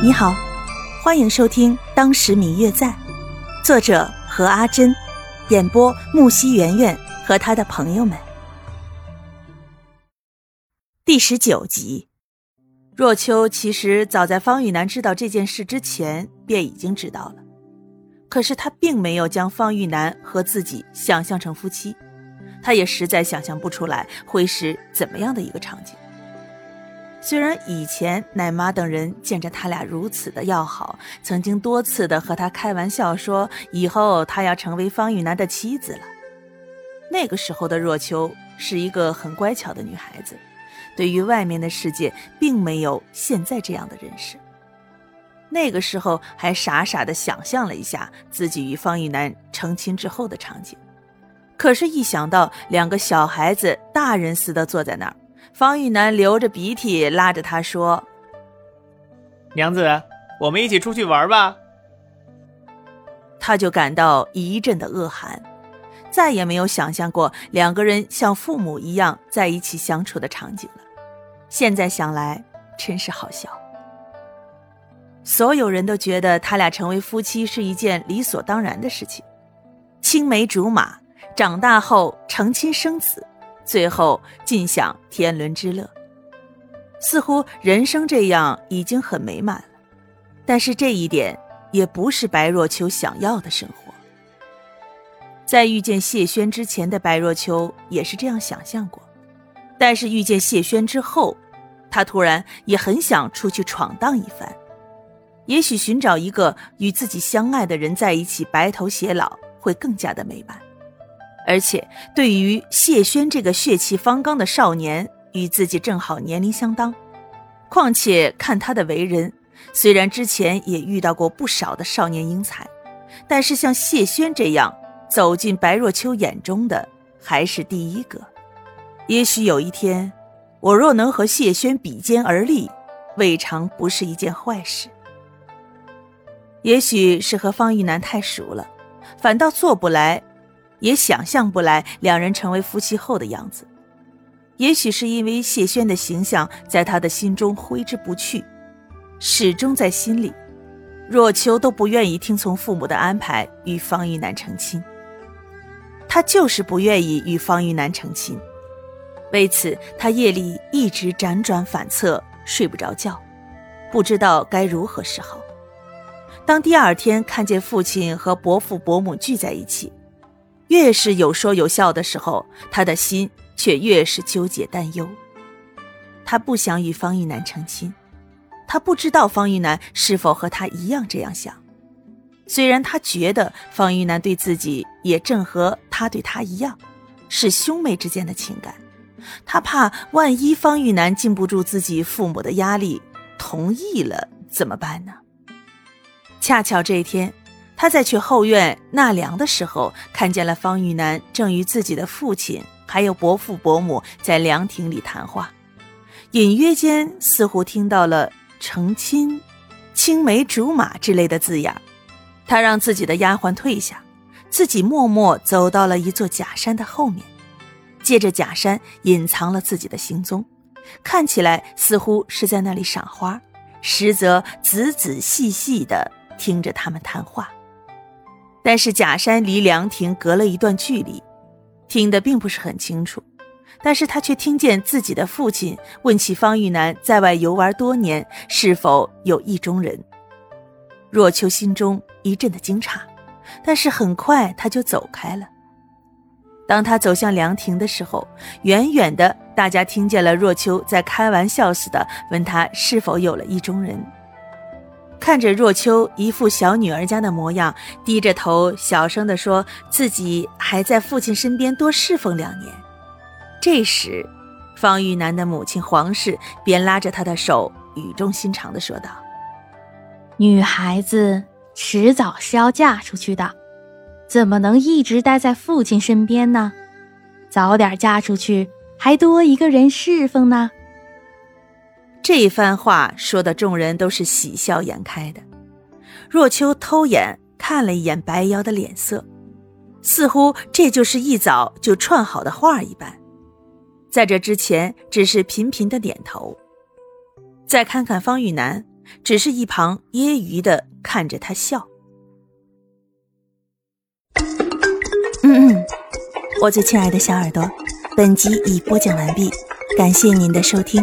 你好，欢迎收听《当时明月在》，作者何阿珍，演播木西圆圆和他的朋友们。第十九集，若秋其实早在方玉楠知道这件事之前便已经知道了，可是他并没有将方玉楠和自己想象成夫妻，他也实在想象不出来会是怎么样的一个场景。虽然以前奶妈等人见着他俩如此的要好，曾经多次的和他开玩笑说以后他要成为方玉楠的妻子了。那个时候的若秋是一个很乖巧的女孩子，对于外面的世界并没有现在这样的认识。那个时候还傻傻的想象了一下自己与方玉楠成亲之后的场景，可是，一想到两个小孩子大人似的坐在那儿。方玉楠流着鼻涕，拉着他说：“娘子，我们一起出去玩吧。”他就感到一阵的恶寒，再也没有想象过两个人像父母一样在一起相处的场景了。现在想来，真是好笑。所有人都觉得他俩成为夫妻是一件理所当然的事情，青梅竹马，长大后成亲生子。最后尽享天伦之乐，似乎人生这样已经很美满了。但是这一点也不是白若秋想要的生活。在遇见谢轩之前的白若秋也是这样想象过，但是遇见谢轩之后，他突然也很想出去闯荡一番。也许寻找一个与自己相爱的人在一起白头偕老会更加的美满。而且，对于谢轩这个血气方刚的少年，与自己正好年龄相当。况且看他的为人，虽然之前也遇到过不少的少年英才，但是像谢轩这样走进白若秋眼中的，还是第一个。也许有一天，我若能和谢轩比肩而立，未尝不是一件坏事。也许是和方玉楠太熟了，反倒做不来。也想象不来两人成为夫妻后的样子，也许是因为谢轩的形象在他的心中挥之不去，始终在心里。若秋都不愿意听从父母的安排与方玉楠成亲，他就是不愿意与方玉楠成亲。为此，他夜里一直辗转反侧，睡不着觉，不知道该如何是好。当第二天看见父亲和伯父伯母聚在一起。越是有说有笑的时候，他的心却越是纠结担忧。他不想与方玉楠成亲，他不知道方玉楠是否和他一样这样想。虽然他觉得方玉楠对自己也正和他对他一样，是兄妹之间的情感，他怕万一方玉楠禁不住自己父母的压力，同意了怎么办呢？恰巧这一天。他在去后院纳凉的时候，看见了方玉楠正与自己的父亲还有伯父伯母在凉亭里谈话，隐约间似乎听到了成亲、青梅竹马之类的字眼。他让自己的丫鬟退下，自己默默走到了一座假山的后面，借着假山隐藏了自己的行踪，看起来似乎是在那里赏花，实则仔仔细细地听着他们谈话。但是假山离凉亭隔了一段距离，听得并不是很清楚。但是他却听见自己的父亲问起方玉楠在外游玩多年，是否有意中人。若秋心中一阵的惊诧，但是很快他就走开了。当他走向凉亭的时候，远远的大家听见了若秋在开玩笑似的问他是否有了意中人。看着若秋一副小女儿家的模样，低着头小声地说：“自己还在父亲身边多侍奉两年。”这时，方玉楠的母亲黄氏便拉着他的手，语重心长地说道：“女孩子迟早是要嫁出去的，怎么能一直待在父亲身边呢？早点嫁出去，还多一个人侍奉呢。”这番话说的，众人都是喜笑颜开的。若秋偷眼看了一眼白瑶的脸色，似乎这就是一早就串好的话一般。在这之前，只是频频的点头。再看看方玉楠，只是一旁揶揄的看着他笑。嗯嗯，我最亲爱的小耳朵，本集已播讲完毕，感谢您的收听。